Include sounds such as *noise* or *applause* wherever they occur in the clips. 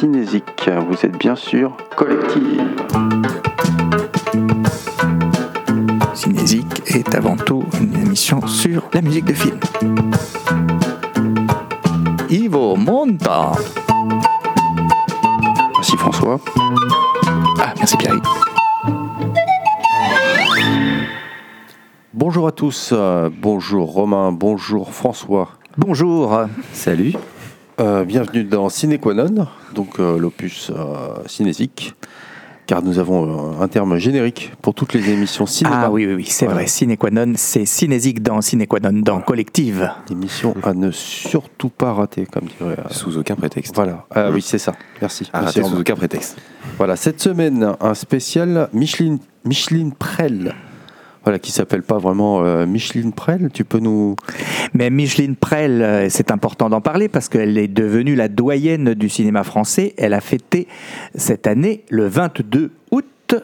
Cinésique, vous êtes bien sûr collective. Cinésique est avant tout une émission sur la musique de film. Ivo Monta. Merci François. Ah, merci Pierre. Bonjour à tous, euh, bonjour Romain, bonjour François. Bonjour. Salut. Euh, bienvenue dans Cinequanon, donc euh, l'opus euh, cinésique, car nous avons euh, un terme générique pour toutes les émissions cinéma. Ah oui, oui, oui, c'est Voilà. vrai. Ciné qua non, c'est cinésique dans Ciné qua non, dans Collective. Émission à ne surtout pas rater, comme dirait. euh, Sous aucun prétexte. Voilà, Ah oui, c'est ça. Merci. À Merci, rater sous aucun prétexte. Voilà, cette semaine, un spécial Micheline, Micheline Prel. Voilà, qui s'appelle pas vraiment euh, Micheline Prel. Tu peux nous. Mais Micheline Prel, euh, c'est important d'en parler parce qu'elle est devenue la doyenne du cinéma français. Elle a fêté cette année, le 22 août,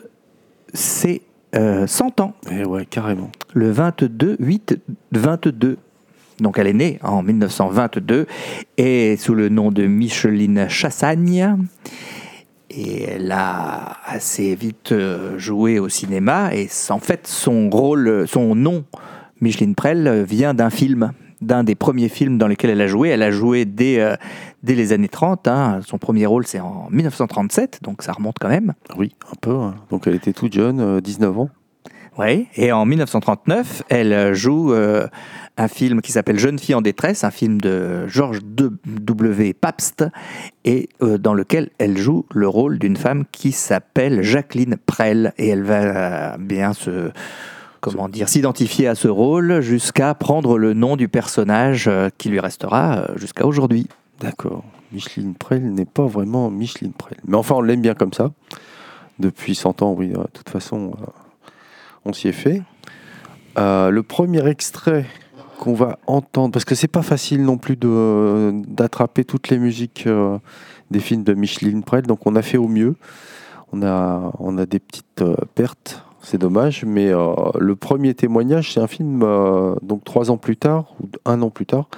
ses euh, 100 ans. Eh ouais, carrément. Le 22 8 22. Donc elle est née en 1922 et sous le nom de Micheline Chassagne. Et elle a assez vite euh, joué au cinéma. Et en fait, son rôle, son nom, Micheline Prel, euh, vient d'un film, d'un des premiers films dans lesquels elle a joué. Elle a joué dès, euh, les années 30. hein. Son premier rôle, c'est en 1937, donc ça remonte quand même. Oui, un peu. hein. Donc elle était toute jeune, euh, 19 ans. Oui, et en 1939, elle euh, joue euh, un film qui s'appelle Jeune fille en détresse, un film de Georges W. Pabst, et euh, dans lequel elle joue le rôle d'une femme qui s'appelle Jacqueline Prel, et elle va bien se comment dire s'identifier à ce rôle jusqu'à prendre le nom du personnage qui lui restera jusqu'à aujourd'hui. D'accord. Micheline Prel n'est pas vraiment Micheline Prel. Mais enfin, on l'aime bien comme ça. Depuis 100 ans, oui, euh, de toute façon, on s'y est fait. Euh, le premier extrait qu'on va entendre, parce que c'est pas facile non plus de- d'attraper toutes les musiques euh, des films de Micheline Prel, donc on a fait au mieux. On a, on a des petites euh, pertes, c'est dommage, mais le premier témoignage, c'est un film, donc trois ans plus tard, ou un an plus tard,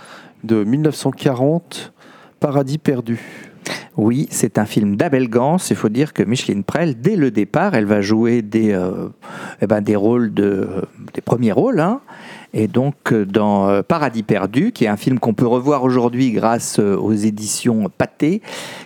de 1940, Paradis perdu. Oui, c'est un film d'Abel Gans. Il faut dire que Micheline Prel, dès le départ, elle va jouer des, euh, eh ben, rôles de, des premiers rôles. hein. Et donc, euh, dans euh, Paradis perdu, qui est un film qu'on peut revoir aujourd'hui grâce euh, aux éditions Pathé,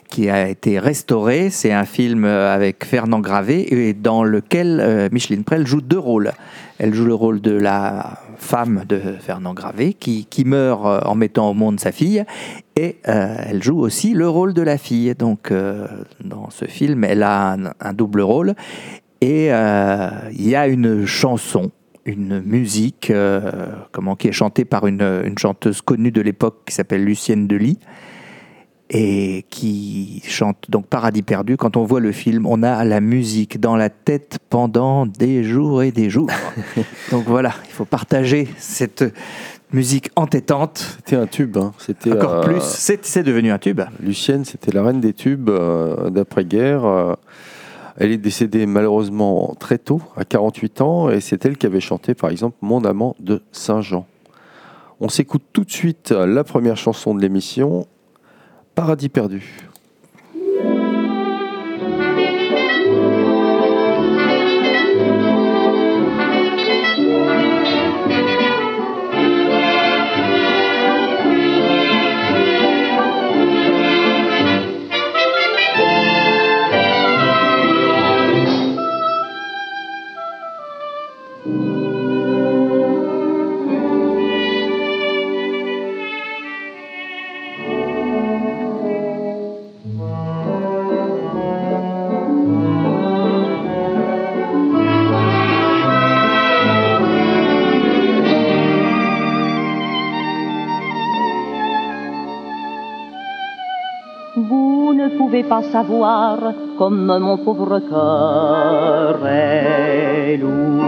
qui a été restauré, c'est un film euh, avec Fernand Gravé et dans lequel euh, Micheline Prel joue deux rôles. Elle joue le rôle de la femme de Fernand Gravé qui, qui meurt euh, en mettant au monde sa fille. Et euh, elle joue aussi le rôle de la fille. Donc euh, dans ce film, elle a un, double rôle. Et il y a une chanson, une musique comment, qui est chantée par une, une chanteuse connue de l'époque qui s'appelle Lucienne Delis et qui chante donc Paradis perdu. Quand on voit le film, on a la musique dans la tête pendant des jours et des jours. *laughs* donc voilà, il faut partager cette musique entêtante. C'était un tube. hein. C'était Encore euh, plus, c'est devenu un tube. Lucienne, c'était la reine des tubes euh, d'après-guerre. Euh, elle est décédée malheureusement très tôt, à 48 ans, et c'est elle qui avait chanté par exemple Mon amant de Saint-Jean. On s'écoute tout de suite la première chanson de l'émission, Paradis perdu. Pas savoir comme mon pauvre cœur est lourd.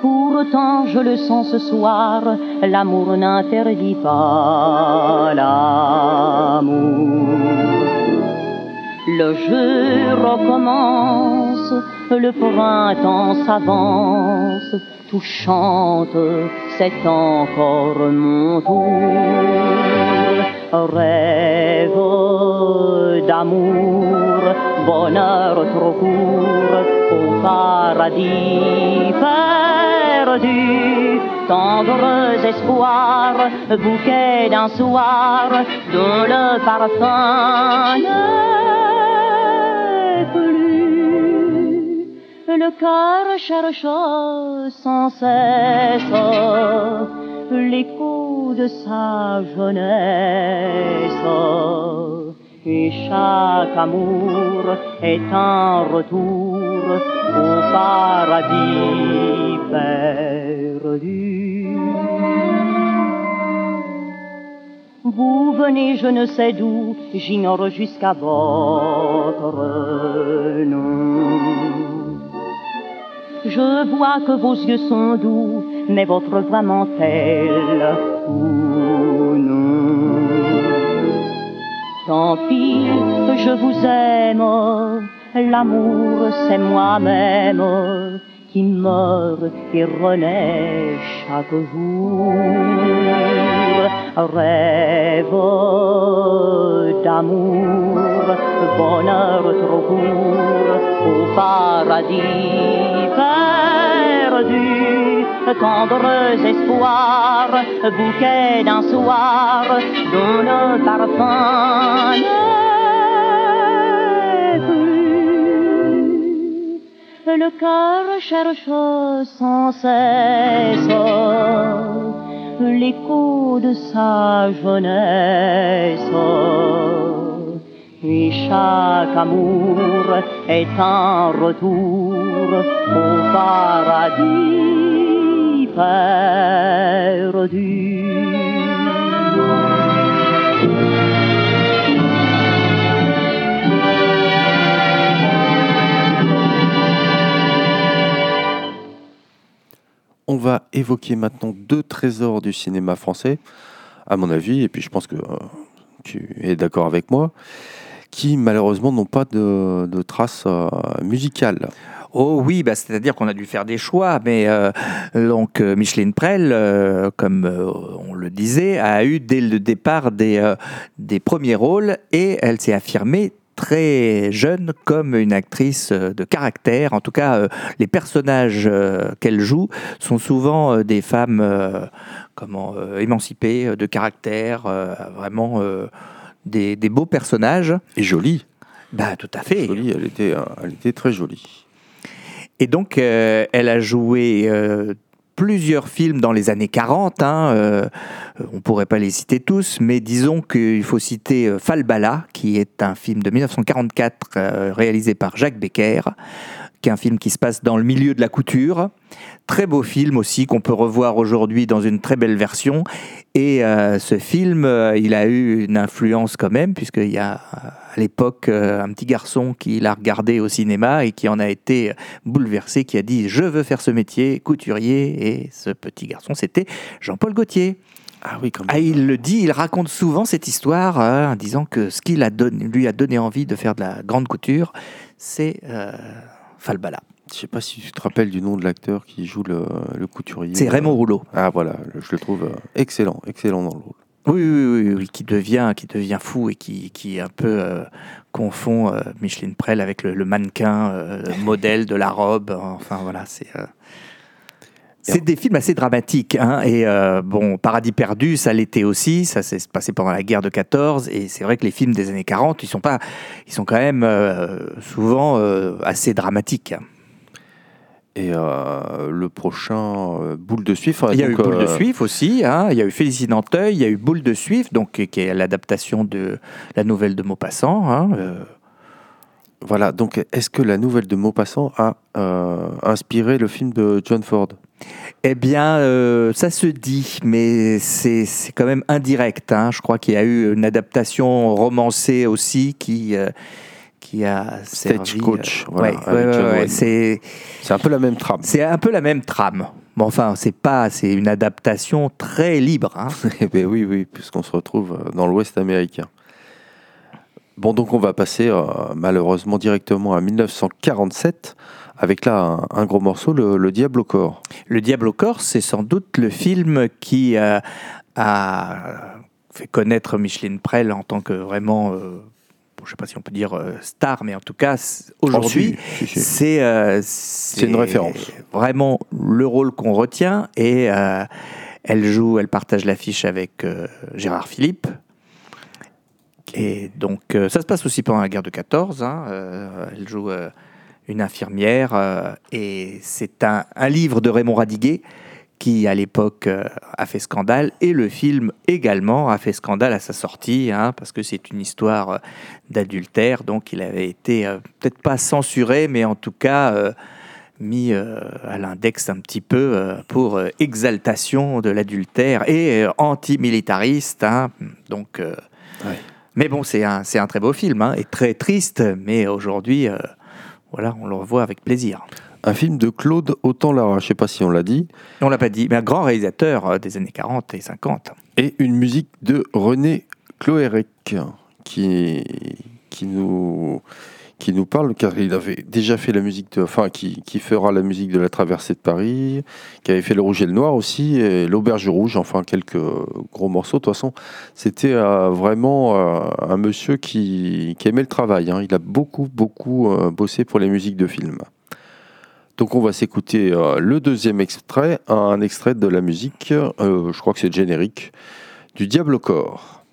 Pourtant je le sens ce soir, l'amour n'interdit pas l'amour. Le jeu recommence, le printemps s'avance, tout chante, c'est encore mon tour. Rêve d'amour, bonheur trop court au paradis perdu, tendres espoirs, bouquet d'un soir dont le parfum n'est plus. Le cœur cherche sans cesse de sa jeunesse. Et chaque amour est un retour au paradis perdu. Vous venez je ne sais d'où, j'ignore jusqu'à votre nom. Je vois que vos yeux sont doux, mais votre voix ment-elle Tant pis, je vous aime, l'amour c'est moi-même qui meurt et renaît chaque jour. Rêve d'amour, bonheur trop court, au paradis perdu, tendres espoirs, bouquet d'un soir, dont le parfum. Le cœur cherche sans cesse l'écho de sa jeunesse. Et chaque amour est un retour au paradis On va évoquer maintenant deux trésors du cinéma français, à mon avis, et puis je pense que euh, tu es d'accord avec moi, qui malheureusement n'ont pas de, traces euh, musicales. Oh oui, bah, c'est-à-dire qu'on a dû faire des choix, mais euh, donc euh, Micheline Prel, comme on le disait, a eu dès le départ des, des premiers rôles et elle s'est affirmée très jeune comme une actrice de caractère. En tout cas, les personnages qu'elle joue sont souvent des femmes comment, émancipées, de caractère, vraiment des, des beaux personnages. Et jolie. Bah, tout à fait. Jolie, elle était, euh, elle était très jolie. Et donc, euh, elle a joué euh, plusieurs films dans les années 40. hein, euh, on ne pourrait pas les citer tous, mais disons qu'il faut citer Falbala, qui est un film de 1944 euh, réalisé par Jacques Becker, qui est un film qui se passe dans le milieu de la couture. Très beau film aussi qu'on peut revoir aujourd'hui dans une très belle version. Et euh, ce film, euh, il a eu une influence quand même, puisqu'il y a euh, à l'époque euh, un petit garçon qui l'a regardé au cinéma et qui en a été bouleversé, qui a dit Je veux faire ce métier, couturier. Et ce petit garçon, c'était Jean-Paul Gaultier. Ah oui, quand même. Ah, il le dit, il raconte souvent cette histoire en disant que ce qui donné- lui a donné envie de faire de la grande couture, c'est Falbala. Je sais pas si tu te rappelles du nom de l'acteur qui joue le, le couturier. C'est Raymond Rouleau. Ah voilà, je le trouve euh, excellent, excellent dans le rôle. Oui, oui, oui, oui, qui devient, qui devient fou et qui, qui un peu euh, confond euh, Micheline Prel avec le, le mannequin euh, *laughs* modèle de la robe. Enfin voilà, c'est. C'est des films assez dramatiques. hein, et bon, Paradis perdu, ça l'était aussi. Ça s'est passé pendant la guerre de 14. Et c'est vrai que les films des années 40, ils sont, pas, ils sont quand même souvent assez dramatiques. Et euh, le prochain, euh, Boule de Suif. Il y a eu Boule de euh, Suif aussi, hein, il y a eu Félicie Nanteuil, il y a eu Boule de Suif, donc, qui est l'adaptation de la nouvelle de Maupassant. hein, Voilà, donc est-ce que la nouvelle de Maupassant a inspiré le film de John Ford? Eh bien, euh, ça se dit, mais c'est c'est quand même indirect. hein. Je crois qu'il y a eu une adaptation romancée aussi qui, euh, qui a servi... Coach, euh, voilà, ouais, c'est C'est un peu la même trame. c'est un peu la même trame. Bon, enfin, c'est pas, c'est une adaptation très libre. hein. *laughs* Eh ben oui, oui, puisqu'on se retrouve euh, dans l'Ouest américain. Bon, donc on va passer euh, malheureusement directement à 1947 avec là un, un gros morceau, le, le Diable au corps. Le Diable au corps, c'est sans doute le film qui euh, a fait connaître Micheline Prel en tant que vraiment, euh, bon, je ne sais pas si on peut dire euh, star, mais en tout cas, aujourd'hui, Oh, si, si, si. c'est euh, c'est une référence. Vraiment le rôle qu'on retient et euh, elle joue, elle partage l'affiche avec Gérard Philippe. Et donc ça se passe aussi pendant la guerre de 14. hein, elle joue une infirmière et c'est un, un livre de Raymond Radiguet qui à l'époque euh, a fait scandale et le film également a fait scandale à sa sortie hein, parce que c'est une histoire euh, d'adultère donc il avait été euh, peut-être pas censuré mais en tout cas mis à l'index un petit peu pour exaltation de l'adultère et antimilitariste hein. donc Ouais. mais bon c'est un, un très beau film hein, et très triste mais aujourd'hui voilà on le revoit avec plaisir Un film de Claude Autant-Lara, je sais pas si on l'a dit, on l'a pas dit mais un grand réalisateur euh, des années 40 et 50 et une musique de René Cloérec qui, qui, nous, qui nous parle, car il avait déjà fait la musique, de, enfin, qui, qui fera la musique de la traversée de Paris, qui avait fait le Rouge et le Noir aussi, et l'Auberge Rouge, enfin quelques gros morceaux. De toute façon, c'était euh, vraiment euh, un monsieur qui, qui aimait le travail. hein. Il a beaucoup, beaucoup euh, bossé pour les musiques de films. Donc on va s'écouter euh, le deuxième extrait, un extrait de la musique, euh, je crois que c'est générique, du Diable au corps.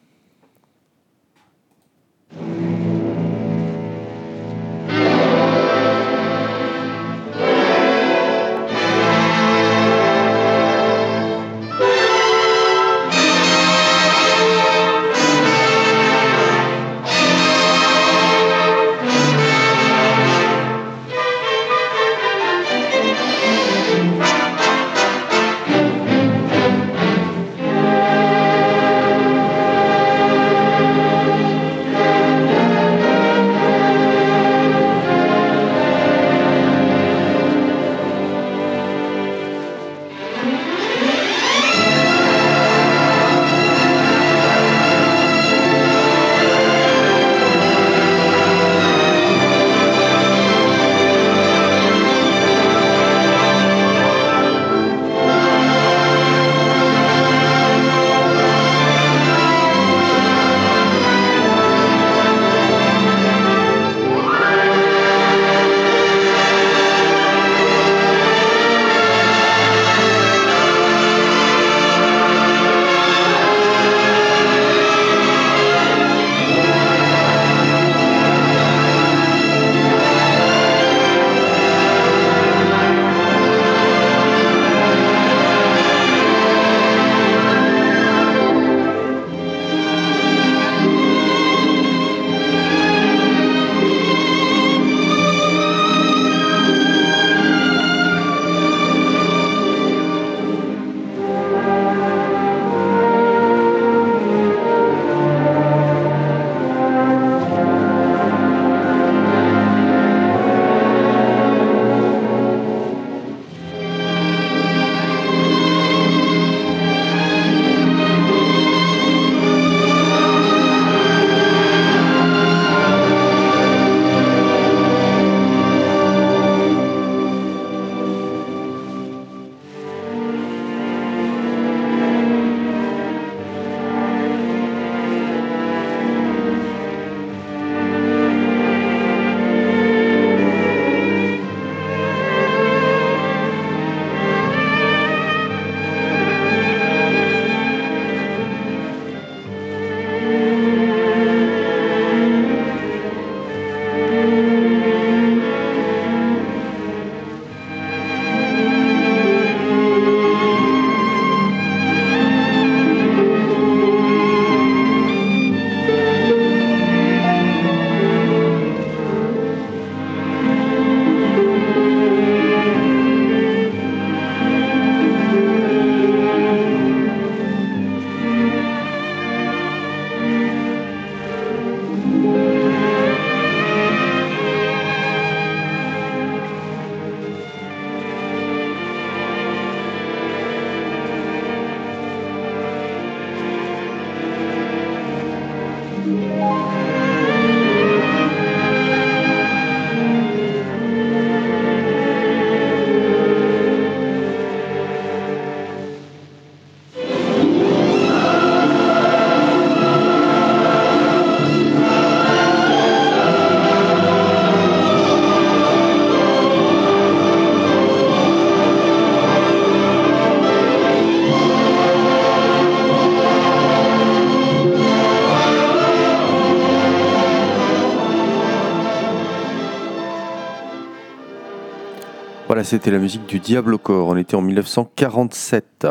C'était la musique du Diable au corps. On était en 1947.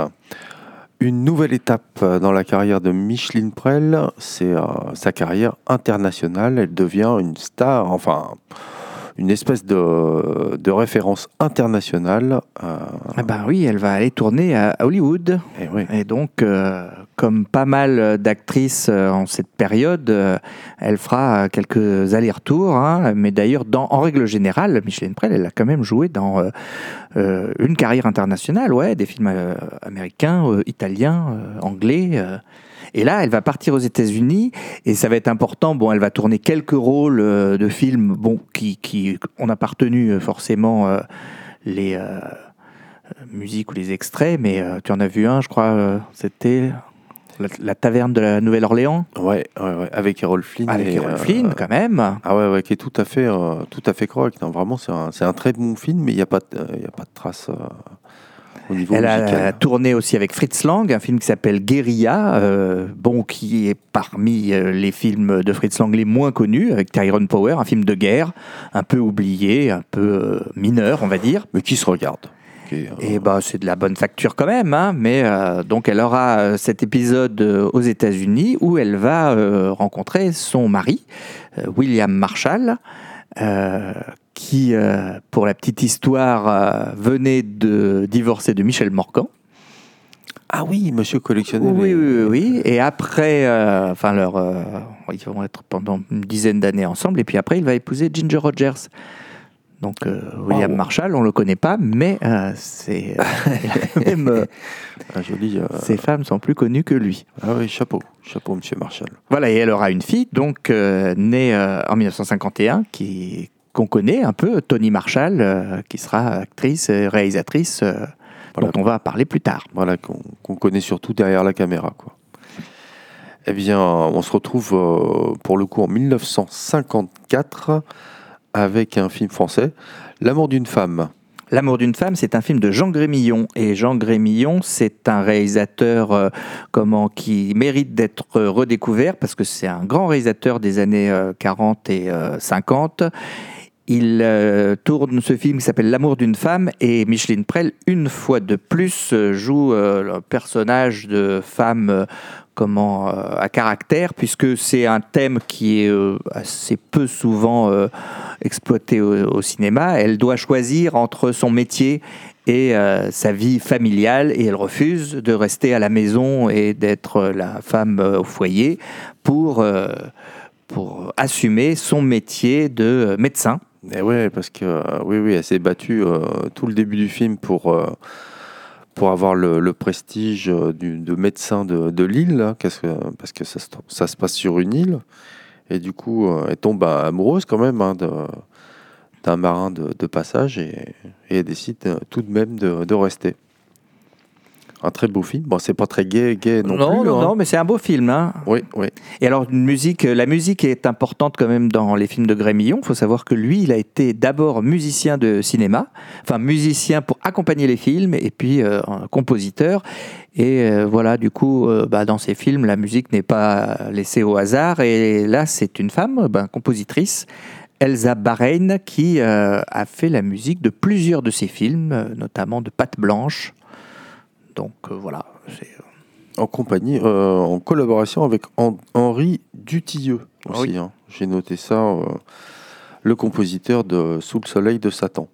Une nouvelle étape dans la carrière de Micheline Prel, c'est euh, sa carrière internationale. Elle devient une star, enfin une espèce de, de référence internationale. euh, Ah bah oui, elle va aller tourner à Hollywood. et oui. Et donc, euh, comme pas mal d'actrices euh, en cette période, euh, elle fera quelques allers-retours. hein. mais d'ailleurs, en règle générale, Micheline Prel, elle a quand même joué dans euh, une carrière internationale, ouais, des films américains, italiens, anglais. Et là, elle va partir aux États-Unis et ça va être important. Bon, elle va tourner quelques rôles euh, de films, bon, qui, qui on a euh, forcément euh, les euh, musiques ou les extraits, mais euh, tu en as vu un, je crois, c'était la, la taverne de la Nouvelle-Orléans Ouais, ouais, ouais, avec Errol Flynn. avec et, Errol Flynn, quand même. Ah ouais, ouais, qui est tout à fait, tout à fait correct. Non, vraiment, c'est un, un très bon film, mais il n'y a pas, il a pas de trace au niveau Elle a tourné aussi avec Fritz Lang, un film qui s'appelle Guérilla, euh, bon, qui est parmi euh, les films de Fritz Lang les moins connus, avec Tyrone Power, un film de guerre, un peu oublié, un peu euh, mineur, on va dire. Mais qui se regarde. euh, Et bah, c'est de la bonne facture quand même, hein, mais euh, donc elle aura euh, cet épisode aux États-Unis où elle va rencontrer son mari, William Marshall, euh, qui, euh, pour la petite histoire, euh, venait de divorcer de Michel Morgan. Ah oui, monsieur collectionneur. Oui, oui, oui, oui. Et après, euh, enfin, leur, euh, ils vont être pendant une dizaine d'années ensemble, et puis après, il va épouser Ginger Rogers. Donc, euh, William. Marshall, on le connaît pas, mais euh, c'est même, euh, *laughs* joli. euh, ses femmes sont plus connues que lui. Ah oui, chapeau. Chapeau, monsieur Marshall. Voilà, et elle aura une fille, donc née en 1951, qui qu'on connaît un peu, Tony Marshall, qui sera actrice, et réalisatrice, Voilà. dont on va parler plus tard. Voilà, qu'on connaît surtout derrière la caméra. Quoi. Eh bien, on se retrouve pour le coup en 1954 avec un film français, L'amour d'une femme. L'amour d'une femme, c'est un film de Jean Grémillon. Et Jean Grémillon, c'est un réalisateur euh, comment, qui mérite d'être redécouvert parce que c'est un grand réalisateur des années euh, 40 et euh, 50. Il euh, tourne ce film qui s'appelle L'amour d'une femme et Micheline Prel, une fois de plus, euh, joue le personnage de femme comment, euh, à caractère, puisque c'est un thème qui est euh, assez peu souvent euh, exploité au, cinéma. Elle doit choisir entre son métier et sa vie familiale et elle refuse de rester à la maison et d'être la femme au foyer pour, pour assumer son métier de médecin. Et ouais, parce que oui, oui, elle s'est battue tout le début du film pour, pour avoir le, prestige euh, du, de médecin de, l'île, parce que ça, se- passe sur une île. Et du coup, euh, elle tombe bah, amoureuse quand même hein, d'un marin de, passage et, et décide euh, tout de même de, de rester. Un très beau film. Bon, c'est pas très gay, gay non, non, plus. non, hein. non, mais c'est un beau film. Hein. Oui, oui. Et alors, une musique, la musique est importante quand même dans les films de Grémillon. Il faut savoir que lui, il a été d'abord musicien de cinéma, enfin musicien pour accompagner les films, et puis euh, compositeur. Et euh, voilà, du coup, euh, bah, dans ces films, la musique n'est pas laissée au hasard. Et là, c'est une femme, ben, compositrice. Elsa Bahrein qui euh, a fait la musique de plusieurs de ses films, euh, notamment de Pâte Blanche. Donc euh, voilà, c'est En compagnie, euh, en collaboration avec Hen- Henri Dutilleux aussi. Oui. hein. J'ai noté ça, euh, le compositeur de Sous le soleil de Satan.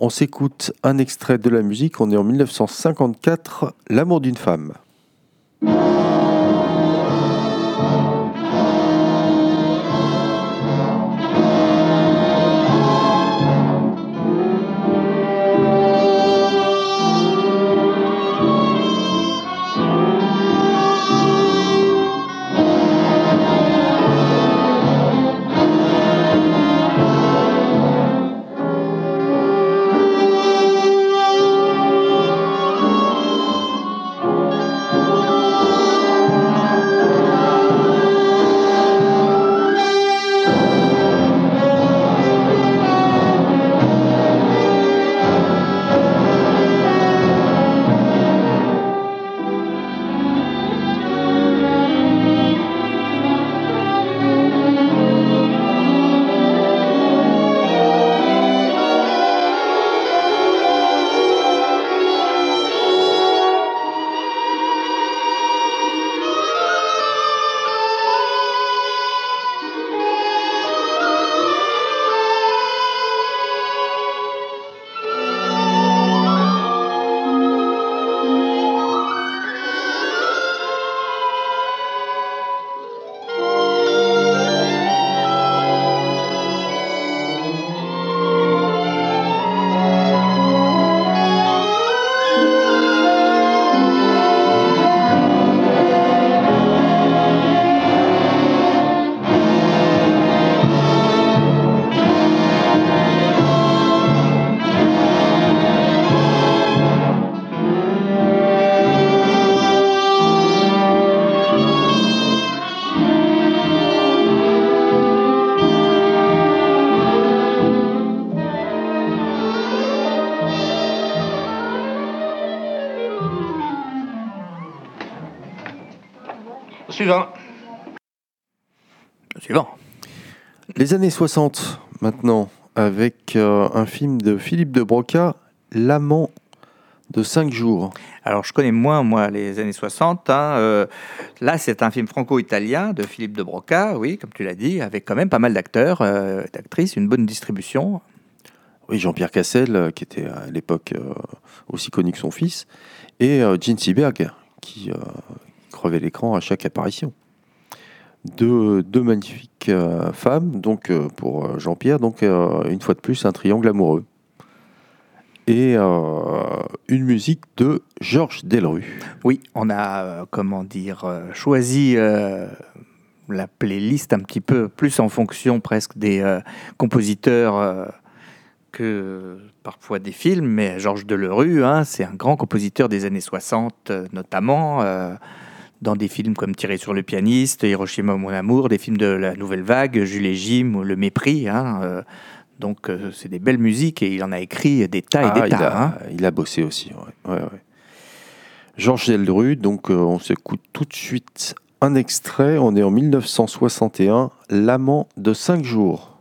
On s'écoute un extrait de la musique. On est en 1954, L'amour d'une femme. Les années 60, maintenant, avec euh, un film de Philippe de Broca, L'amant de 5 jours. Alors, je connais moins, moi, les années 60. hein, euh, là, c'est un film franco-italien de Philippe de Broca, oui, comme tu l'as dit, avec quand même pas mal d'acteurs, euh, d'actrices, une bonne distribution. Oui, Jean-Pierre Cassel, euh, qui était à l'époque aussi connu que son fils, et Gene Seberg, qui crevait l'écran à chaque apparition. Deux, deux magnifiques euh, femmes, donc euh, pour euh, Jean-Pierre, donc une fois de plus un triangle amoureux. Et une musique de Georges Delru. Oui, on a, comment dire, choisi la playlist un petit peu plus en fonction presque des compositeurs que parfois des films, mais Georges Delerue, hein, c'est un grand compositeur des années 60 euh, notamment, dans des films comme Tirer sur le pianiste, Hiroshima mon amour, des films de la nouvelle vague, Jules et Jim ou Le mépris. hein, euh, donc euh, c'est des belles musiques et il en a écrit des tas et Ah, des il, tas. a, hein. il a bossé aussi. ouais, ouais, ouais. Georges Delru, donc euh, on s'écoute tout de suite un extrait. On est en 1961, L'amant de 5 jours.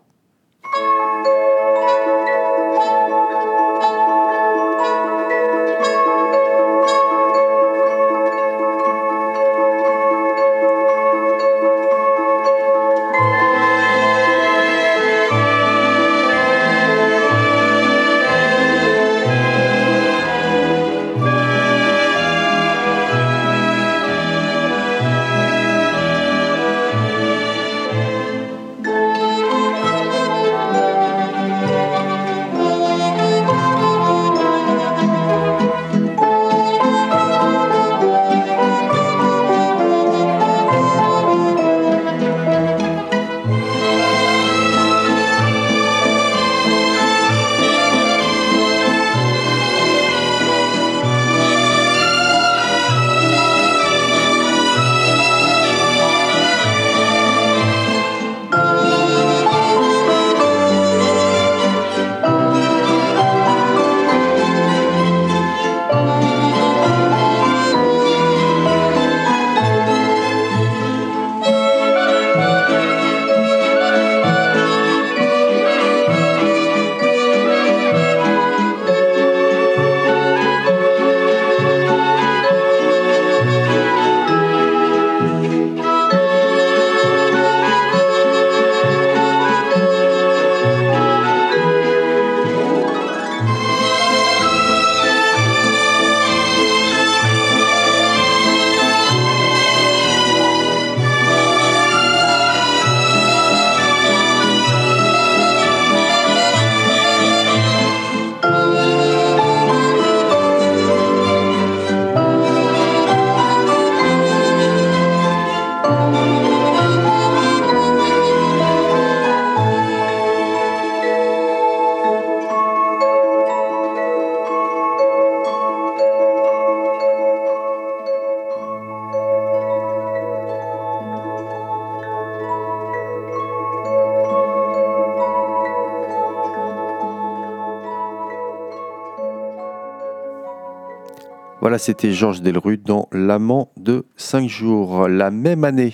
C'était Georges Delru dans L'amant de 5 jours. La même année,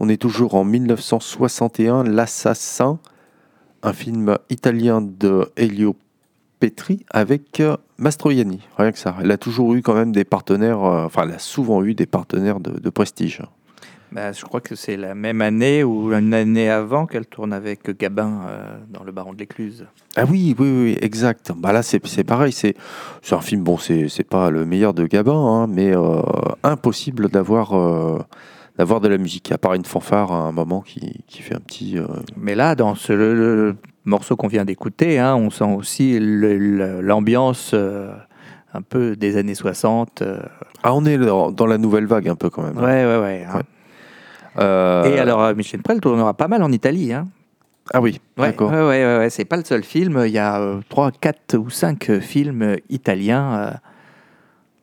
on est toujours en 1961, L'Assassin, un film italien de Elio Petri avec euh, Mastroianni. Rien que ça. Elle a toujours eu quand même des partenaires, euh, enfin, elle a souvent eu des partenaires de prestige. Bah, je crois que c'est la même année ou une année avant qu'elle tourne avec Gabin euh, dans Le Baron de l'Écluse. Ah oui, oui, oui, exact. Bah là, c'est pareil. C'est un film, bon, c'est pas le meilleur de Gabin, hein, mais euh, impossible d'avoir euh, d'avoir de la musique, à part une fanfare à un moment qui, qui fait un petit. Mais là, dans ce, le, le morceau qu'on vient d'écouter, hein, on sent aussi l'ambiance un peu des années 60. euh. Ah, on est dans la nouvelle vague un peu quand même. Ouais, ouais, ouais. hein. Ouais. Euh, Et alors, euh, Michel Prel tournera pas mal en Italie. Hein. Ah oui, Ouais, d'accord. ouais, ouais, ouais, c'est pas le seul film. Il y a euh, trois, quatre ou cinq euh, films italiens euh,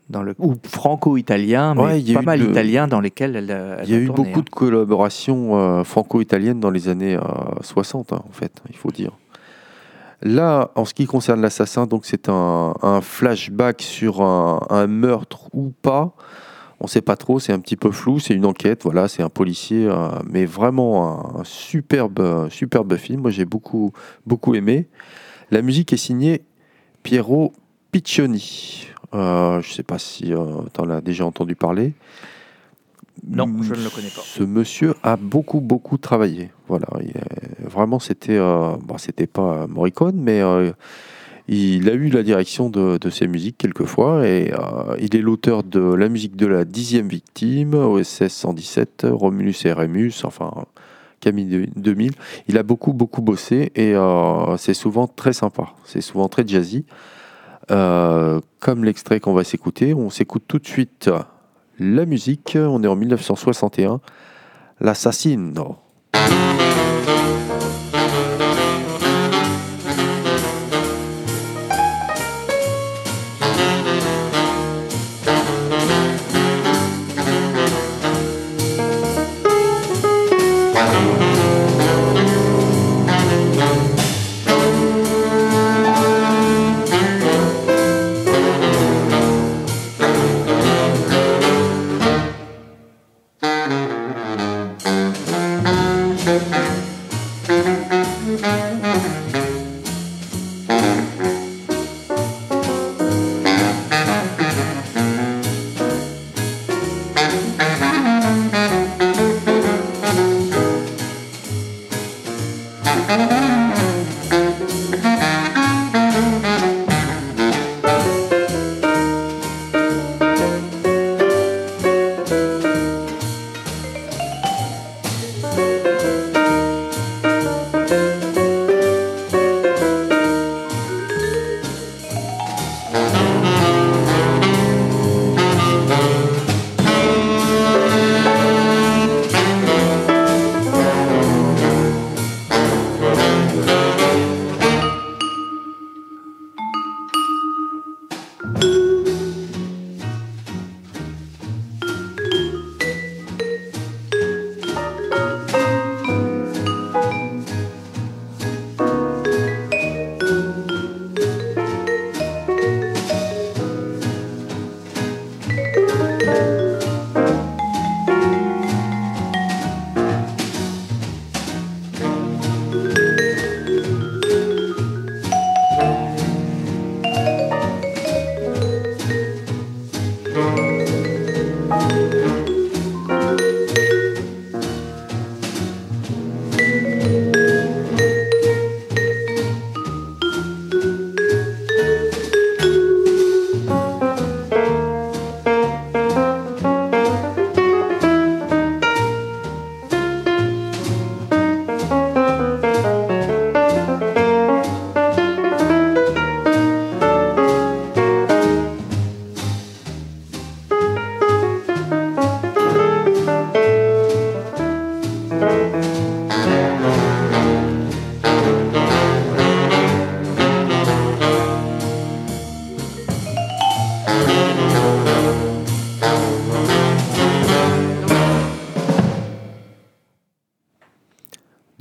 dans le ou franco-italiens, mais pas mal de- italiens dans lesquels elle, elle Il y a a eu tourné, beaucoup hein. de collaborations franco-italiennes dans les années euh, 60, hein, en fait, il faut dire. Là, en ce qui concerne l'assassin, donc c'est un, un flashback sur un, un meurtre ou pas. On sait pas trop, c'est un petit peu flou, c'est une enquête, voilà, c'est un policier, euh, mais vraiment un, superbe, euh, superbe film. Moi, j'ai beaucoup, beaucoup aimé. La musique est signée Piero Piccioni. Euh, je sais pas si tu en as déjà entendu parler. Non, je ne le connais pas. Ce monsieur a beaucoup, beaucoup travaillé. Voilà, vraiment, c'était, bon, c'était pas Morricone, mais il a eu la direction de, ses musiques quelquefois et euh, il est l'auteur de la musique de la dixième victime, OSS 117, Romulus et Remus, enfin Camille 2000. Il a beaucoup beaucoup bossé et euh, c'est souvent très sympa, c'est souvent très jazzy. Euh, comme l'extrait qu'on va s'écouter, on s'écoute tout de suite la musique, on est en 1961, L'Assassino.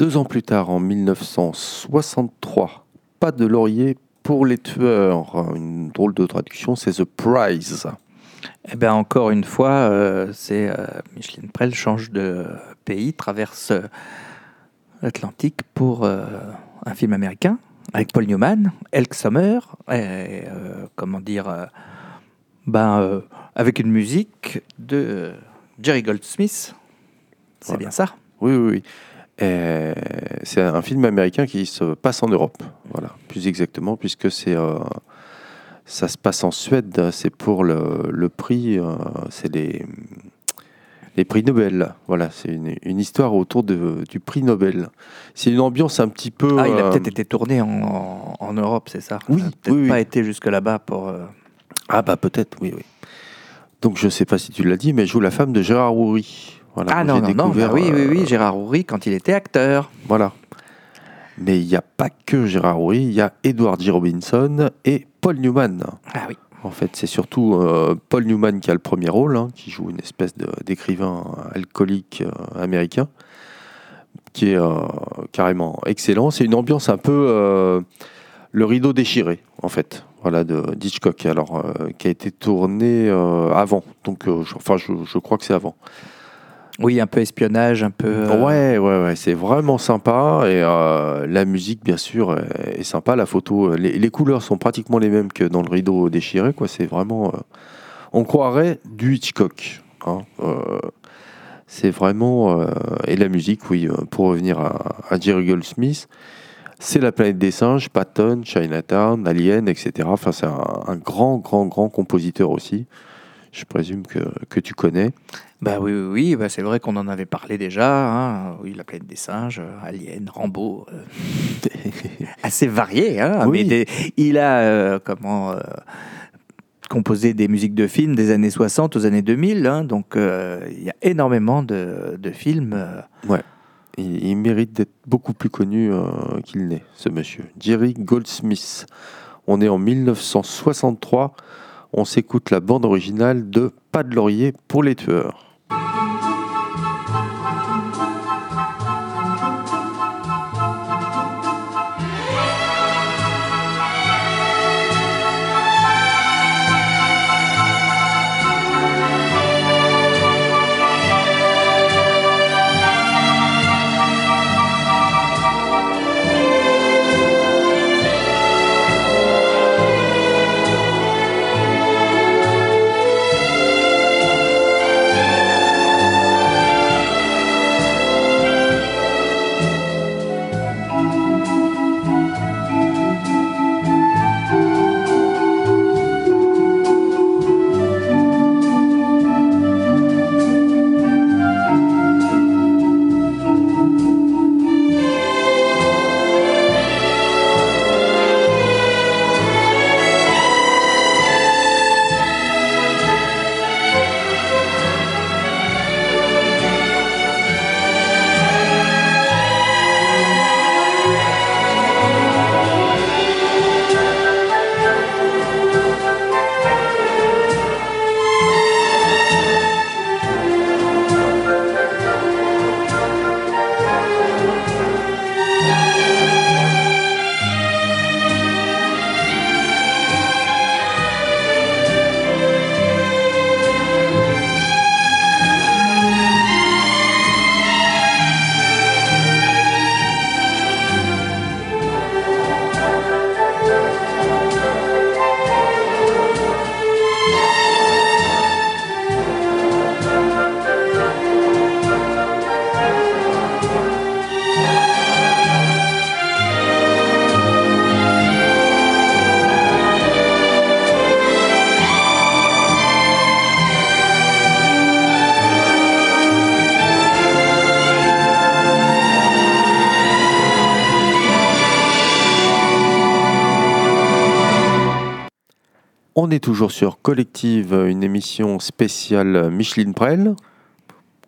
Deux ans plus tard, en 1963, Pas de laurier pour les tueurs. Une drôle de traduction, c'est The Prize. Eh bien, encore une fois, euh, c'est euh, Micheline Prel change de pays, traverse euh, l'Atlantique pour un film américain avec Paul Newman, Elk Summer, et, comment dire, ben, avec une musique de Jerry Goldsmith. C'est bien ça Oui, oui, oui. C'est un film américain qui se passe en Europe, voilà, plus exactement, puisque c'est euh, ça se passe en Suède. C'est pour le, le prix, euh, c'est les, les prix Nobel. Voilà, c'est une, une, histoire autour de, du prix Nobel. C'est une ambiance un petit peu. Ah, il a euh, peut-être été tourné en, en, Europe, c'est ça? Oui, peut-être oui, pas été jusque là-bas pour. Ah bah peut-être, oui, oui. Donc je sais pas si tu l'as dit, mais joue la femme de Gérard Houry ah non, non, non, bah oui, oui, oui, euh, Gérard Houry quand il était acteur. Voilà. Mais il n'y a pas que Gérard Houry, il y a Edward G. Robinson et Paul Newman. Ah oui. En fait, c'est surtout euh, Paul Newman qui a le premier rôle, hein, qui joue une espèce d'écrivain alcoolique euh, américain, qui est carrément excellent. C'est une ambiance un peu Le rideau déchiré, en fait, voilà, de d'Hitchcock, alors qui a été tourné avant. Donc, je- enfin, je, je crois que c'est avant. Oui, un peu espionnage, un peu. euh, Ouais, ouais, ouais, c'est vraiment sympa. Et euh, la musique, bien sûr, est, est sympa. La photo, euh, les, couleurs sont pratiquement les mêmes que dans le rideau déchiré, quoi. C'est vraiment. euh, on croirait du Hitchcock. hein. Euh, c'est vraiment. euh, et la musique, oui, euh, pour revenir à, Jerry Goldsmith, c'est La planète des singes, Patton, Chinatown, Alien, etc. Enfin, c'est un grand, grand, grand compositeur aussi. Je présume que, que tu connais. Bah oui, oui, oui, bah c'est vrai qu'on en avait parlé déjà. hein. Oui, la planète des singes, euh, Alien, Rambo, euh, *laughs* assez varié. Hein, Oui. mais des- il a euh, comment euh, composé des musiques de films des années 60 aux années 2000. hein, donc il y a énormément de, de films. euh, Il, il mérite d'être beaucoup plus connu qu'il n'est, ce monsieur. Jerry Goldsmith. On est en 1963. On s'écoute la bande originale de Pas de laurier pour les tueurs. On est toujours sur Collective, une émission spéciale Micheline Prel.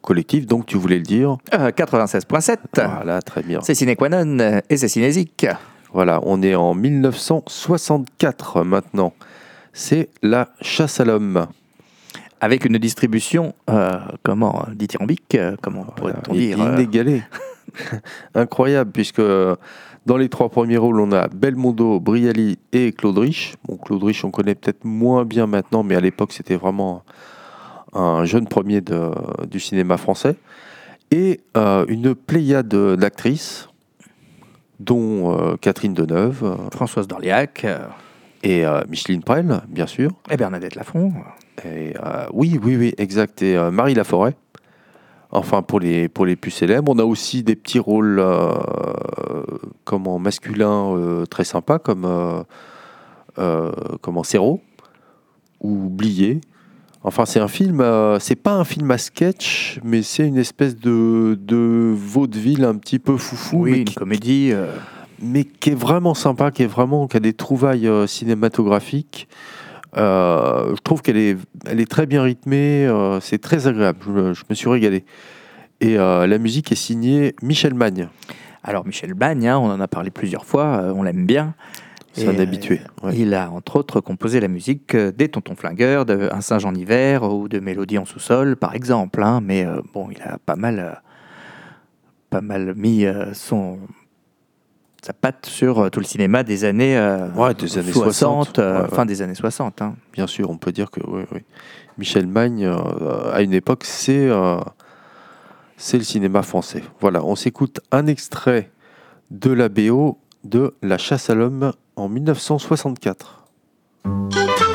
Collective, donc tu voulais le dire. euh, 96.7. Voilà, très bien. C'est sine qua non euh, et c'est cinésique. Voilà, on est en 1964 maintenant. C'est la chasse à l'homme. Avec une distribution, euh, comment, dithyrambique, euh, comment pourrait-on Voilà, dire euh, Inégalée. *laughs* Incroyable, puisque euh, dans les trois premiers rôles, on a Belmondo, Briali et Claude Rich. Bon, Claude Rich, on connaît peut-être moins bien maintenant, mais à l'époque, c'était vraiment un jeune premier de- du cinéma français. Et euh, une pléiade d'actrices, dont euh, Catherine Deneuve euh, Françoise d'Orliac et euh, Micheline Prel, bien sûr. et Bernadette Lafont. Et, oui, oui, oui, exact. Et Marie Laforêt. Enfin, pour les, pour les plus célèbres. On a aussi des petits rôles euh, comment, masculins euh, très sympas, comme euh, euh, comment, Serrault ou Blié. Enfin, c'est un film, euh, c'est pas un film à sketch, mais c'est une espèce de, de vaudeville un petit peu foufou, Oui, mais, une qui, comédie. euh, mais qui est vraiment sympa, qui est vraiment, qui a des trouvailles euh, cinématographiques. Euh, je trouve qu'elle est, elle est très bien rythmée, euh, c'est très agréable. Je, me- je me suis régalé. Et euh, la musique est signée Michel Magne. Alors Michel Bagne, hein, on en a parlé plusieurs fois, euh, on l'aime bien. C'est un habitué. ouais. Il a entre autres composé la musique des Tontons Flingueurs, de Un singe en hiver ou de Mélodie en sous-sol, par exemple. hein. mais euh, bon, il a pas mal, euh, pas mal mis son, sa patte sur euh, tout le cinéma des années, euh, Ouais, des années 60, euh, ouais, ouais. fin des années 60. hein. Bien sûr, on peut dire que oui, oui. Michel Magne, euh, à une époque, c'est euh, c'est le cinéma français. Voilà, on s'écoute un extrait de la BO de La chasse à l'homme en 1964. «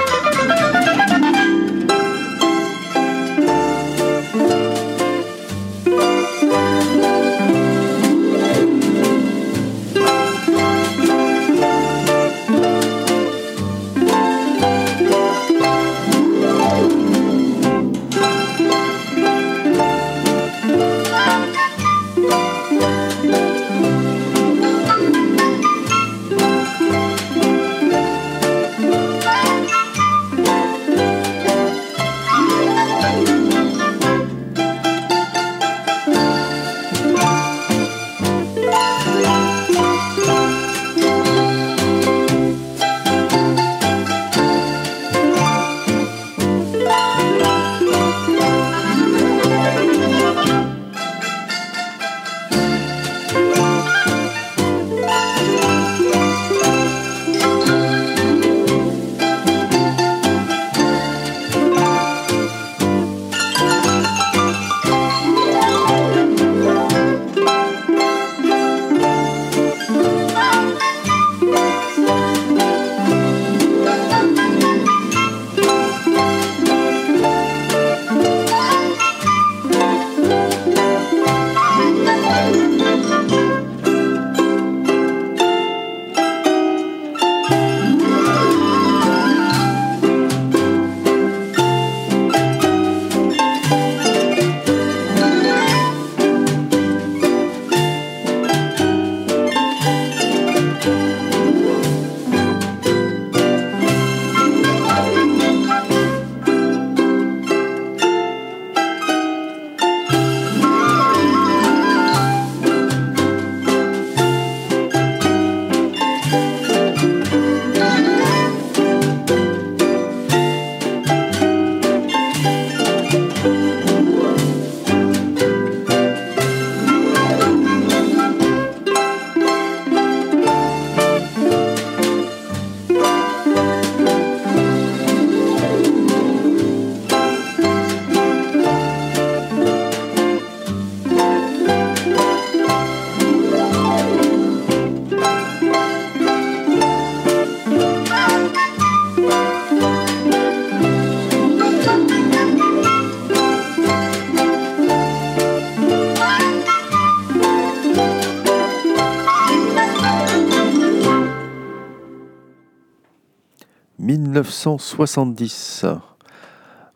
1970.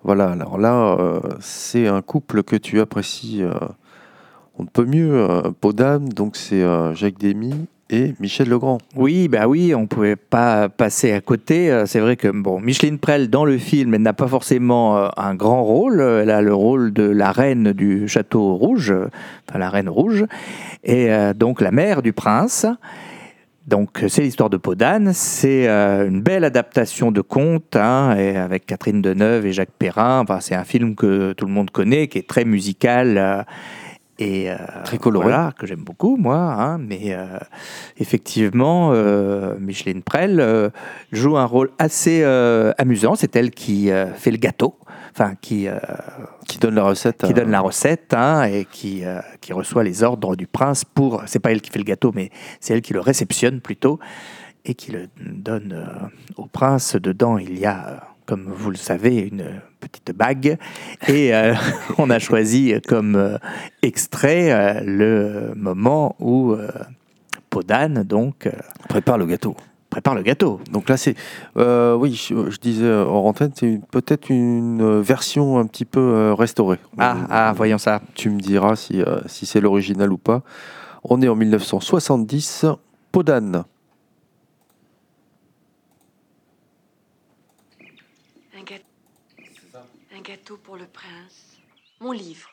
Voilà, alors là, euh, c'est un couple que tu apprécies. euh, on ne peut mieux. Euh, donc c'est euh, Jacques Demy et Michel Legrand. Oui, bah oui, on pouvait pas passer à côté. C'est vrai que bon, Micheline Prel dans le film, elle n'a pas forcément un grand rôle. Elle a le rôle de la reine du château rouge, enfin la reine rouge, et donc la mère du prince. Donc c'est l'histoire de Podane. C'est euh, une belle adaptation de conte hein, avec Catherine Deneuve et Jacques Perrin. C'est un film que tout le monde connaît, qui est très musical. euh, et euh, Très coloré. voilà, que j'aime beaucoup moi, hein, mais euh, effectivement, euh, Micheline Prel euh, joue un rôle assez amusant. C'est elle qui fait le gâteau, enfin qui, Qui donne la recette. qui donne la recette hein, et qui, qui reçoit les ordres du prince pour. C'est pas elle qui fait le gâteau, mais c'est elle qui le réceptionne plutôt et qui le donne au prince. Dedans, il y a, comme vous le savez, une petite bague et euh, *laughs* on a choisi comme euh, extrait euh, le moment où Podane donc Prépare le gâteau. prépare le gâteau. Donc là, c'est. euh, oui, je, je disais hors antenne, c'est peut-être une version un petit peu restaurée. Ah, ah, voyons ça. Tu me diras si, si c'est l'original ou pas. On est en 1970. Podane. Un gâteau. Un gâteau pour le prince. Mon livre.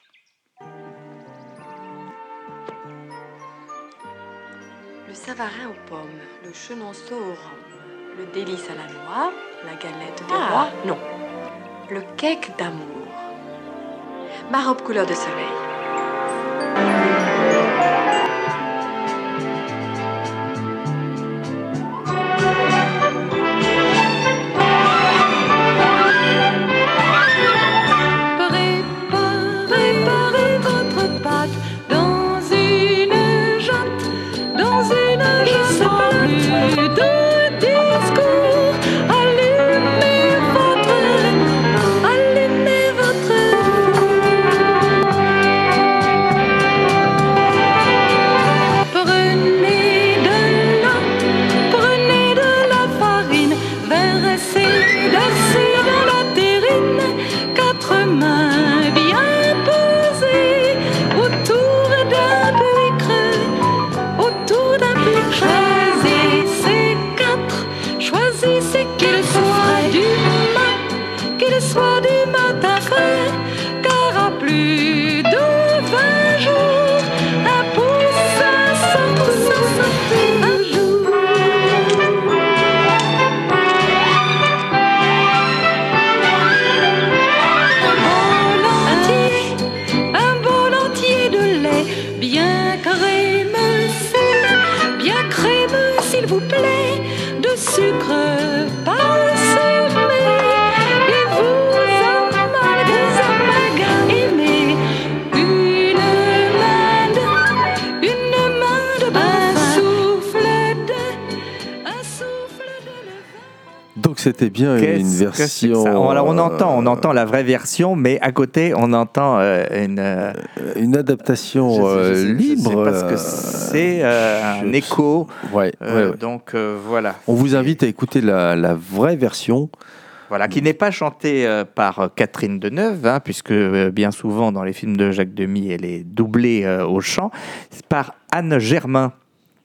Le savarin aux pommes, le chenonceau au rhum, le délice à la noix, la galette des Ah. rois, non. Le cake d'amour. Ma robe couleur de soleil. Ça Alors on entend, on entend la vraie version, mais à côté on entend euh, une euh, une adaptation je sais- euh, je sais- je libre. sais pas ce que c'est un écho. Ouais, ouais, ouais. Donc voilà. On vous invite à écouter la, la vraie version. Voilà, qui n'est pas chantée par Catherine Deneuve, hein, puisque bien souvent dans les films de Jacques Demy, elle est doublée au chant, c'est par Anne Germain.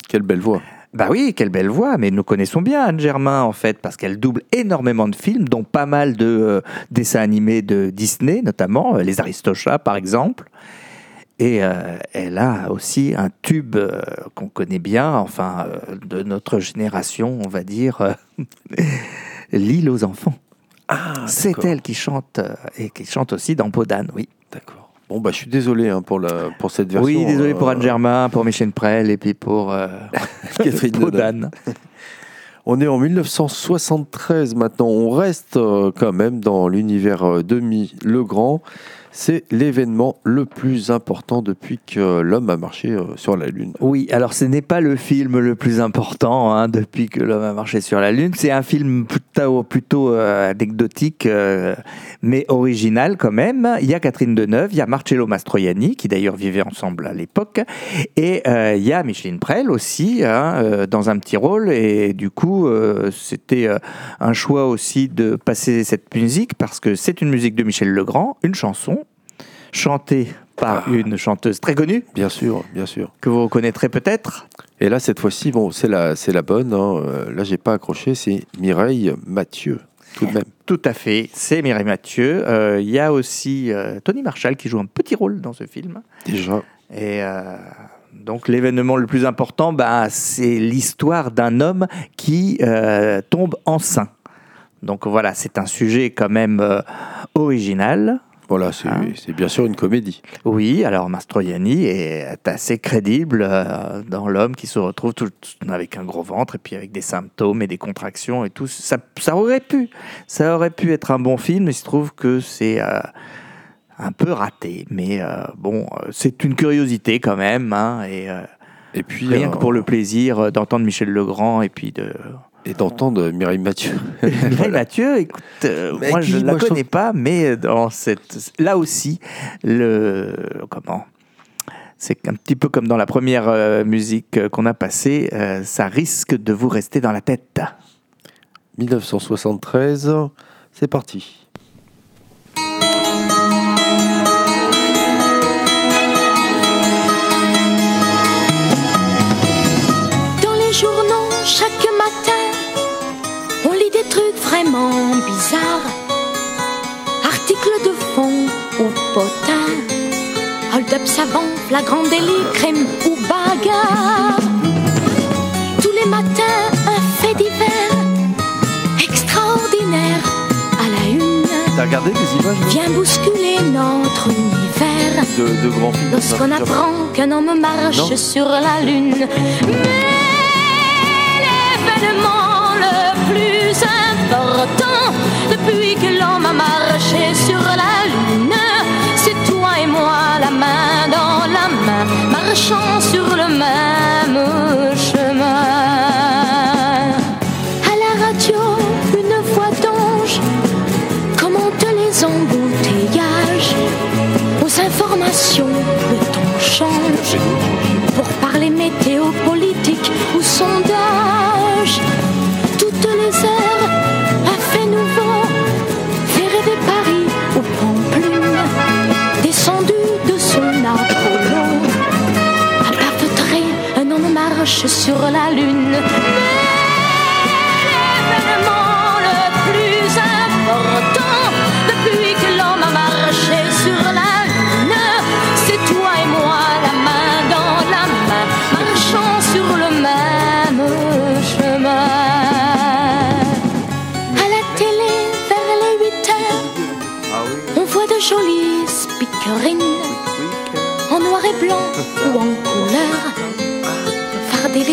Quelle belle voix. Bah oui, quelle belle voix, mais nous connaissons bien Anne Germain en fait, parce qu'elle double énormément de films, dont pas mal de euh, dessins animés de Disney, notamment euh, Les Aristochats par exemple. Et euh, elle a aussi un tube qu'on connaît bien, enfin de notre génération, on va dire, *laughs* L'île aux enfants. C'est d'accord. elle qui chante et qui chante aussi dans Podane, oui. D'accord. Bon, bah, je suis désolé hein, pour, la, pour cette version. oui, désolé pour euh, Anne Germain, pour Michel Prel et puis pour euh, *laughs* Catherine. *laughs* Podane. *laughs* On est en 1973 maintenant. On reste euh, quand même dans l'univers Demi le Grand. C'est l'événement le plus important depuis que l'homme a marché euh, sur la Lune. Oui, alors ce n'est pas le film le plus important hein, depuis que l'homme a marché sur la Lune. C'est un film plutôt, euh, anecdotique, euh, mais original quand même. Il y a Catherine Deneuve, il y a Marcello Mastroianni, qui d'ailleurs vivait ensemble à l'époque, et il y a Micheline Prel aussi, hein, dans un petit rôle. Et du coup, c'était un choix aussi de passer cette musique, parce que c'est une musique de Michel Legrand, une chanson chantée par une chanteuse très connue, Bien sûr, bien sûr. que vous reconnaîtrez peut-être. Et là, cette fois-ci, bon, c'est la, c'est la bonne. hein. Euh, Là, j'ai pas accroché. C'est Mireille Mathieu, tout de même. Tout à fait, c'est Mireille Mathieu. Euh, Il y a aussi euh, Tony Marshall qui joue un petit rôle dans ce film. Déjà. Et euh, donc l'événement le plus important, bah, c'est l'histoire d'un homme qui tombe enceint. Donc voilà, c'est un sujet quand même original. Voilà, c'est, Ah. c'est bien sûr une comédie. Oui, alors Mastroianni est assez crédible euh, dans l'homme qui se retrouve tout, avec un gros ventre et puis avec des symptômes et des contractions et tout. Ça, ça aurait pu, ça aurait pu être un bon film. Il se trouve que c'est euh, un peu raté, mais euh, bon, c'est une curiosité quand même. hein, et Et puis, rien que pour le plaisir d'entendre Michel Legrand et puis de et d'entendre Mireille Mathieu. *laughs* Mireille Mathieu, écoute, euh, moi qui- je ne la connais pas, mais dans cette, là aussi, le comment C'est un petit peu comme dans la première euh, musique euh, qu'on a passée, euh, ça risque de vous rester dans la tête. 1973, c'est parti. Savant, flagrant délit, crime ou bagarre. Tous les matins, un fait divers extraordinaire à la une. T'as regardé les images Vient bousculer notre univers. de, de grands films Lorsqu'on apprend qu'un homme marche Non. sur la lune. Mais l'événement le plus important depuis que l'homme a marché sur la lune, marchant sur le même chemin. À la radio, une voix d'ange commente les embouteillages. Aux informations, le ton change. Pour parler météo, politique ou sondage, sur la lune.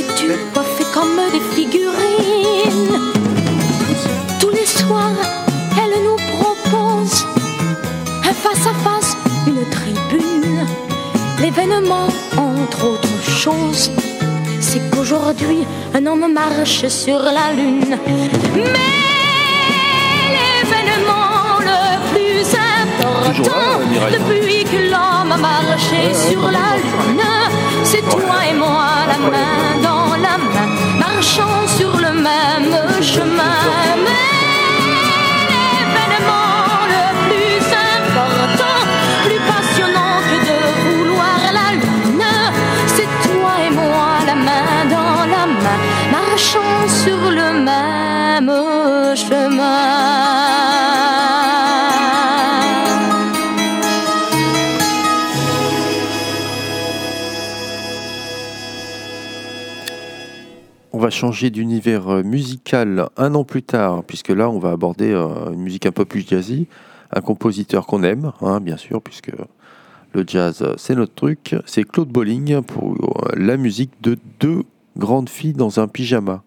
Fardées vêtues, coiffées comme des figurines? Tous les soirs, elle nous propose un face-à-face, une tribune. L'événement, entre autres choses, c'est qu'aujourd'hui, un homme marche sur la lune. Mais Toujours là, important Mireille. depuis que l'homme a marché sur la lune, c'est toi et moi, la main dans la main, marchant sur le même chemin. Mais l'événement le plus important, plus passionnant que de vouloir la lune, c'est toi et moi, la main dans la main, marchant sur le même va changer d'univers euh, musical un an plus tard, puisque là, on va aborder euh, une musique un peu plus jazzy. Un compositeur qu'on aime, hein, bien sûr, puisque le jazz, euh, c'est notre truc. C'est Claude Bolling pour la musique de deux grandes filles dans un pyjama.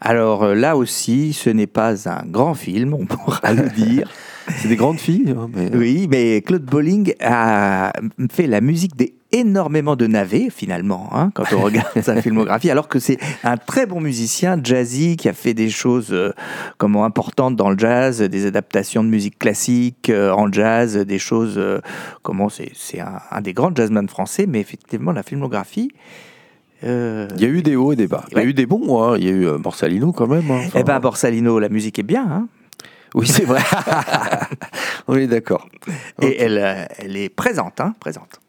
Alors là aussi, ce n'est pas un grand film, on pourra *laughs* le dire. C'est des grandes filles, hein, mais Oui, mais Claude Bolling a fait la musique des énormément de navets finalement hein, quand on *laughs* regarde sa filmographie alors que c'est un très bon musicien jazzy qui a fait des choses euh, comment importantes dans le jazz des adaptations de musique classique euh, en jazz des choses euh, comment c'est c'est un, un des grands jazzmen français mais effectivement la filmographie il y a eu des hauts et des bas. Il y a eu des bons, hein. il y a eu Borsalino quand même. hein. Enfin, eh ben Borsalino la musique est bien hein, oui, c'est vrai. *laughs* On est d'accord. et elle, elle est présente hein, présente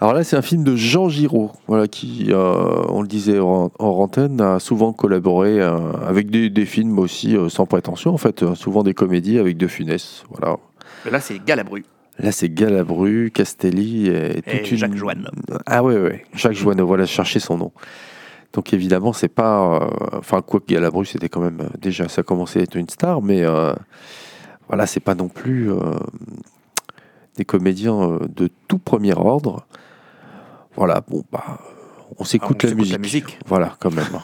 Alors là, c'est un film de Jean Giraud, voilà, qui, euh, on le disait en, en antenne, a souvent collaboré euh, avec des, des films aussi euh, sans prétention, en fait, souvent des comédies avec De Funès. Voilà. là c'est Galabru Là, c'est Galabru, Castelli et, toute Et une- Jacques Joanneau. Ah ouais, ouais, Jacques Joanneau, voilà, chercher son nom. Donc évidemment, c'est pas... Enfin, quoi que Galabru, c'était quand même... déjà, ça commençait à être une star, mais voilà, c'est pas non plus des comédiens euh, de tout premier ordre. Voilà, bon, bah, on s'écoute la, musique. la musique. Voilà, quand même.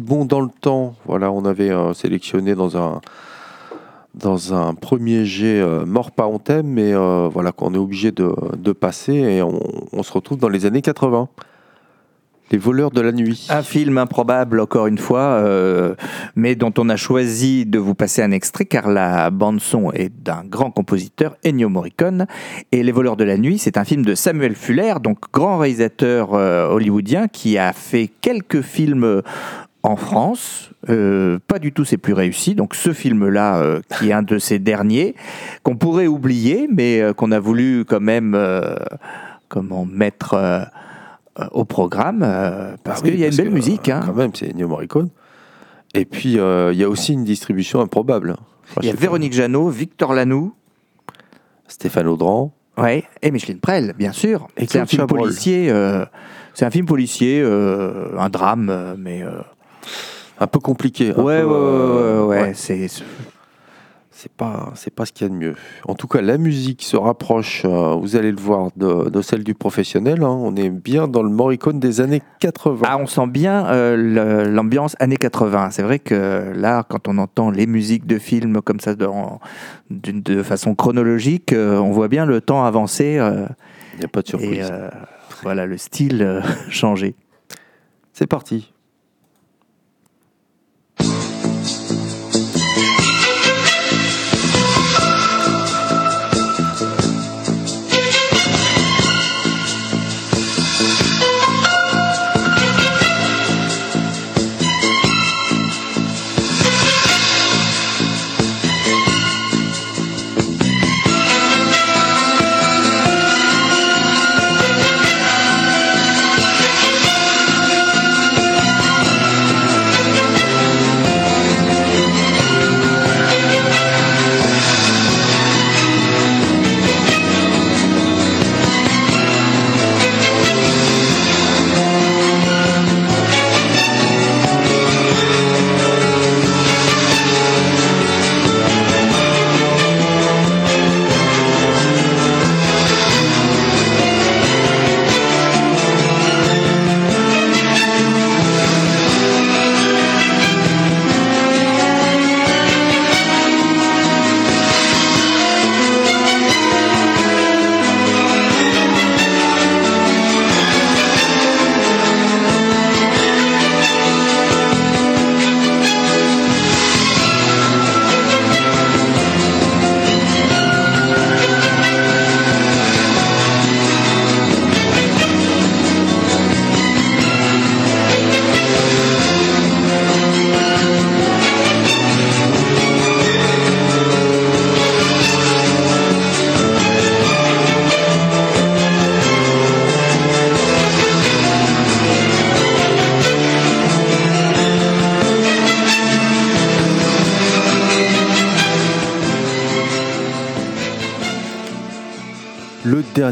Bond dans le temps. Voilà, on avait euh, sélectionné dans un dans un premier jet euh, mort pas on mais euh, voilà qu'on est obligé de, de passer et on, se retrouve dans les années 80. Les voleurs de la nuit. Un film improbable, encore une fois, mais dont on a choisi de vous passer un extrait car la bande-son est d'un grand compositeur, Ennio Morricone. Et Les voleurs de la nuit, c'est un film de Samuel Fuller, donc grand réalisateur hollywoodien qui a fait quelques films en France, euh, pas du tout ses plus réussis. Donc ce film-là, euh, qui est un de ses derniers, qu'on pourrait oublier, mais euh, qu'on a voulu quand même comment mettre au programme, parce Ah oui, qu'il y a une belle que, musique. hein. Quand même, c'est Ennio Morricone. Et puis, il y a aussi une distribution improbable. Enfin, Il y a sais pas. Véronique Jeannot, Victor Lanoux, Stéphane Audran. ouais, et Micheline Prel, bien sûr. Et C'est un film policier. c'est un film policier, un drame, mais Un peu compliqué. un ouais, peu, ouais, ouais, ouais, ouais. c'est C'est pas, c'est pas ce qu'il y a de mieux. En tout cas, la musique se rapproche, euh, vous allez le voir, de, de celle du professionnel. hein. On est bien dans le Morricone des années 80. Ah, on sent bien euh, l'ambiance années 80. C'est vrai que là, quand on entend les musiques de films comme ça de, façon chronologique, euh, on voit bien le temps avancer Il n'y a pas de surprise. voilà le style *laughs* changer. C'est parti.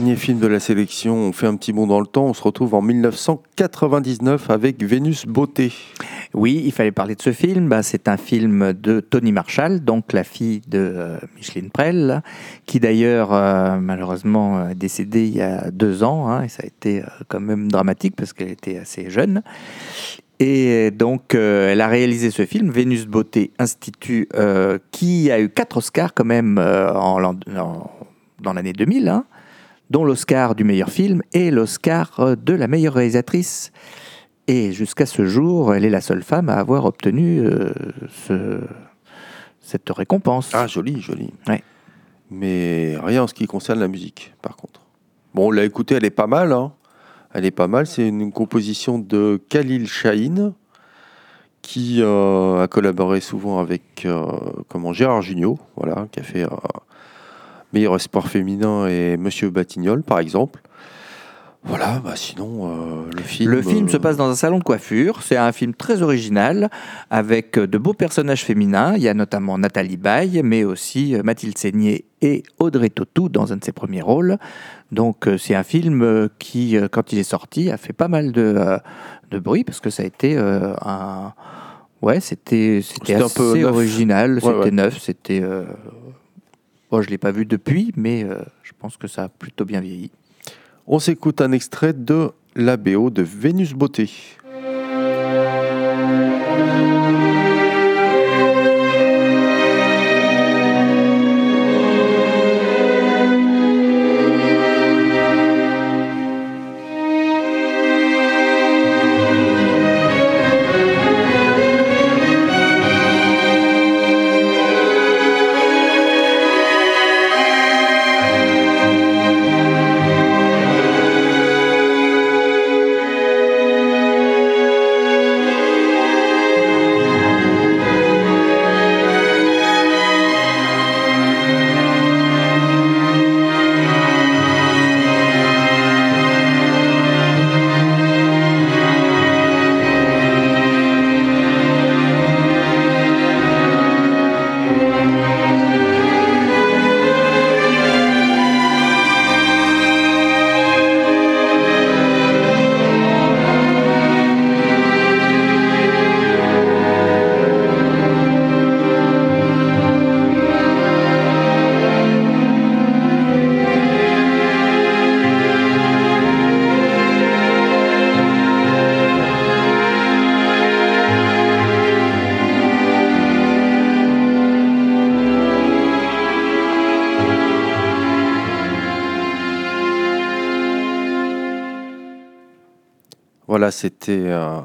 Dernier film de la sélection, on fait un petit bond dans le temps, on se retrouve en 1999 avec Vénus Beauté. Oui, il fallait parler de ce film. C'est un film de Tony Marshall, donc la fille de euh, Micheline Prel, qui d'ailleurs euh, malheureusement euh, est décédée il y a deux ans, hein, et ça a été quand même dramatique parce qu'elle était assez jeune. Et donc, elle a réalisé ce film, Vénus Beauté Institut, qui a eu quatre Oscars quand même en en- dans l'année 2000, hein, dont l'Oscar du meilleur film et l'Oscar euh, de la meilleure réalisatrice. Et jusqu'à ce jour, elle est la seule femme à avoir obtenu euh, ce- cette récompense. Ah, joli, joli. Ouais. Mais rien en ce qui concerne la musique, par contre. Bon, on l'a écoutée, elle est pas mal. hein. Elle est pas mal. C'est une composition de Khalil Shahin, qui euh, a collaboré souvent avec euh, comment, Gérard Jugnot, voilà, qui a fait Meilleur espoir féminin et Monsieur Batignolles, par exemple. Voilà, bah sinon, euh, le film. Le film euh, se passe dans un salon de coiffure. C'est un film très original avec euh, de beaux personnages féminins. Il y a notamment Nathalie Baye, mais aussi Mathilde Seigné et Audrey Tautou dans un de ses premiers rôles. Donc c'est un film qui, quand il est sorti, a fait pas mal de, de bruit parce que ça a été un. Ouais, c'était c'était C'était un assez peu original, Ouais, c'était ouais. neuf, c'était. euh, Bon, je l'ai pas vu depuis, mais euh, je pense que ça a plutôt bien vieilli. On s'écoute un extrait de la BO de Vénus Beauté. Voilà, c'était un,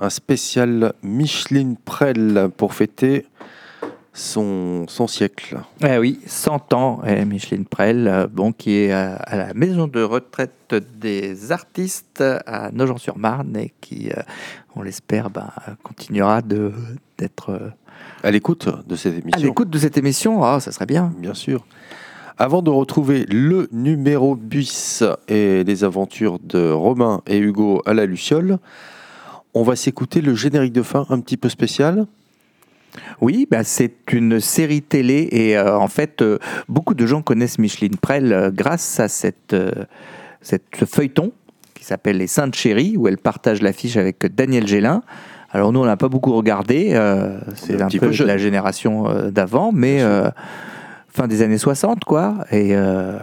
un spécial Micheline Prel pour fêter son, son siècle. Eh oui, 100 ans, eh, Micheline Prel, euh, bon, qui est à, à la maison de retraite des artistes à Nogent-sur-Marne et qui, euh, on l'espère, ben, continuera d'être euh, À l'écoute de cette à émission. l'écoute de cette émission. Ah, ça serait bien. Bien sûr. Avant de retrouver le numéro bis et les aventures de Romain et Hugo à la Luciole, on va s'écouter le générique de fin un petit peu spécial. Oui, bah, c'est une série télé et euh, en fait, euh, beaucoup de gens connaissent Micheline Prel euh, grâce à cette, cette, ce feuilleton qui s'appelle Les Saintes Chéries, où elle partage l'affiche avec Daniel Gélin. Alors nous, on n'a pas beaucoup regardé, c'est un un, petit peu peu jeune. de la génération d'avant, mais fin des années 60, quoi. Et euh,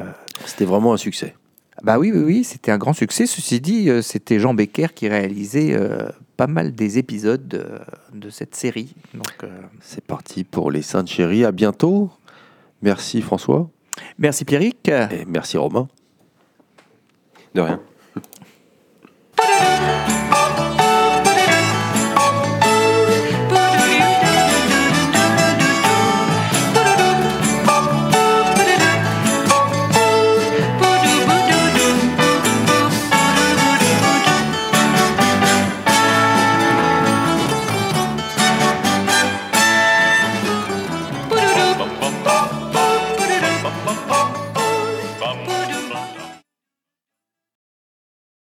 C'était vraiment un succès. bah oui, oui, oui, c'était un grand succès. Ceci dit, euh, c'était Jean Becker qui réalisait euh, pas mal des épisodes de, de cette série. Donc, euh, C'est parti pour les Saintes Chéries. À bientôt. Merci François merci Pierrick. et merci Romain. De rien. *laughs*